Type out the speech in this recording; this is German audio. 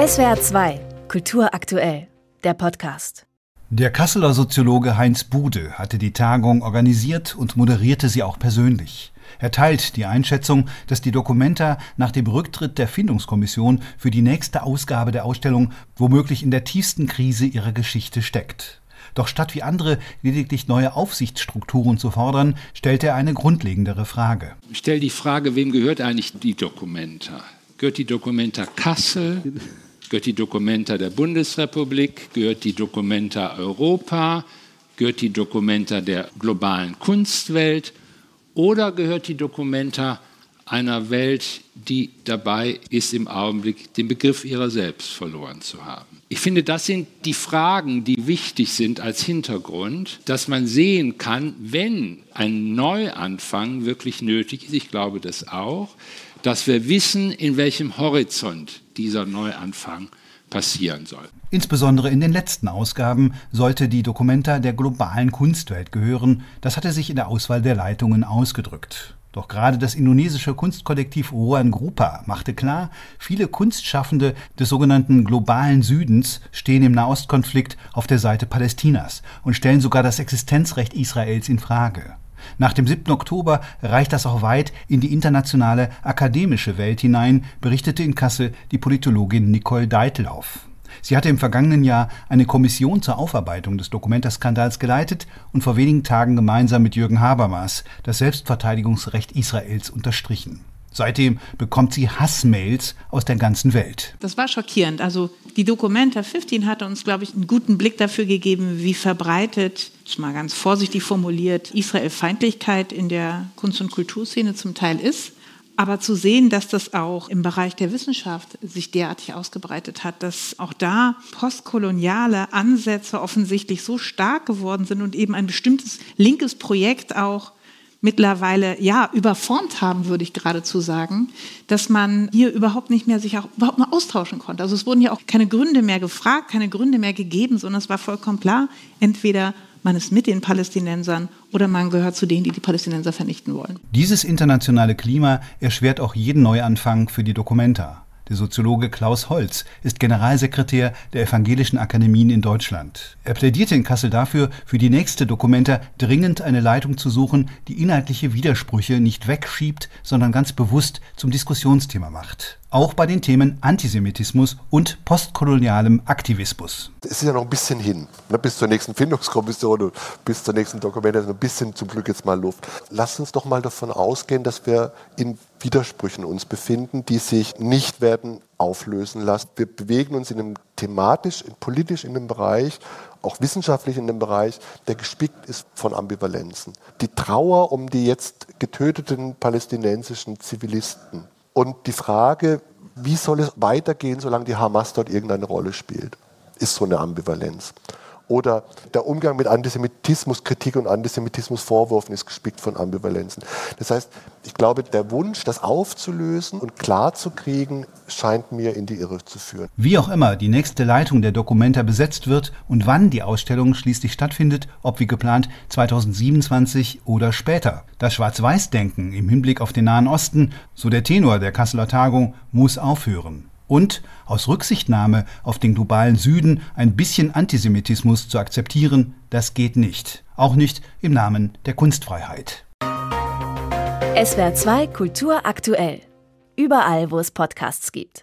SWR 2, Kultur aktuell, der Podcast. Der Kasseler Soziologe Heinz Bude hatte die Tagung organisiert und moderierte sie auch persönlich. Er teilt die Einschätzung, dass die Dokumenta nach dem Rücktritt der Findungskommission für die nächste Ausgabe der Ausstellung womöglich in der tiefsten Krise ihrer Geschichte steckt. Doch statt wie andere lediglich neue Aufsichtsstrukturen zu fordern, stellt er eine grundlegendere Frage. Ich stelle die Frage, wem gehört eigentlich die Dokumenta? Gehört die Dokumenta Kassel? Gehört die Dokumenta der Bundesrepublik? Gehört die Dokumenta Europa? Gehört die Dokumenta der globalen Kunstwelt? Oder gehört die Dokumenta einer Welt, die dabei ist, im Augenblick den Begriff ihrer selbst verloren zu haben. Ich finde, das sind die Fragen, die wichtig sind als Hintergrund, dass man sehen kann, wenn ein Neuanfang wirklich nötig ist, ich glaube das auch, dass wir wissen, in welchem Horizont dieser Neuanfang passieren soll. Insbesondere in den letzten Ausgaben sollte die Dokumenta der globalen Kunstwelt gehören. Das hatte sich in der Auswahl der Leitungen ausgedrückt. Doch gerade das indonesische Kunstkollektiv Ruan Grupa machte klar, viele Kunstschaffende des sogenannten globalen Südens stehen im Nahostkonflikt auf der Seite Palästinas und stellen sogar das Existenzrecht Israels in Frage. Nach dem 7. Oktober reicht das auch weit in die internationale akademische Welt hinein, berichtete in Kassel die Politologin Nicole Deitlauf. Sie hatte im vergangenen Jahr eine Kommission zur Aufarbeitung des Dokumenta-Skandals geleitet und vor wenigen Tagen gemeinsam mit Jürgen Habermas das Selbstverteidigungsrecht Israels unterstrichen. Seitdem bekommt sie Hassmails aus der ganzen Welt. Das war schockierend. Also die Documenta 15 hatte uns, glaube ich, einen guten Blick dafür gegeben, wie verbreitet, mal ganz vorsichtig formuliert, Israel-Feindlichkeit in der Kunst- und Kulturszene zum Teil ist. Aber zu sehen, dass das auch im Bereich der Wissenschaft sich derartig ausgebreitet hat, dass auch da postkoloniale Ansätze offensichtlich so stark geworden sind und eben ein bestimmtes linkes Projekt auch mittlerweile ja überformt haben, würde ich geradezu sagen, dass man hier überhaupt nicht mehr sich auch überhaupt mal austauschen konnte. Also es wurden ja auch keine Gründe mehr gefragt, keine Gründe mehr gegeben, sondern es war vollkommen klar, entweder man ist mit den Palästinensern oder man gehört zu denen, die die Palästinenser vernichten wollen. Dieses internationale Klima erschwert auch jeden Neuanfang für die Dokumenta. Der Soziologe Klaus Holz ist Generalsekretär der Evangelischen Akademien in Deutschland. Er plädierte in Kassel dafür, für die nächste Dokumenta dringend eine Leitung zu suchen, die inhaltliche Widersprüche nicht wegschiebt, sondern ganz bewusst zum Diskussionsthema macht auch bei den Themen Antisemitismus und postkolonialem Aktivismus. Es ist ja noch ein bisschen hin, ne, bis zur nächsten Findungskommission und bis zur nächsten Dokumentation, ein bisschen zum Glück jetzt mal Luft. Lass uns doch mal davon ausgehen, dass wir in Widersprüchen uns befinden, die sich nicht werden auflösen lassen. Wir bewegen uns in einem thematisch, politisch in einem Bereich, auch wissenschaftlich in einem Bereich, der gespickt ist von Ambivalenzen. Die Trauer um die jetzt getöteten palästinensischen Zivilisten und die Frage, wie soll es weitergehen, solange die Hamas dort irgendeine Rolle spielt, ist so eine Ambivalenz. Oder der Umgang mit Antisemitismuskritik und Antisemitismusvorwürfen ist gespickt von Ambivalenzen. Das heißt, ich glaube, der Wunsch, das aufzulösen und klarzukriegen, scheint mir in die Irre zu führen. Wie auch immer die nächste Leitung der Dokumenta besetzt wird und wann die Ausstellung schließlich stattfindet, ob wie geplant 2027 oder später. Das Schwarz-Weiß-Denken im Hinblick auf den Nahen Osten, so der Tenor der Kasseler Tagung, muss aufhören und aus Rücksichtnahme auf den globalen Süden ein bisschen Antisemitismus zu akzeptieren, das geht nicht. Auch nicht im Namen der Kunstfreiheit. SWR 2 Kultur aktuell. Überall, wo es Podcasts gibt.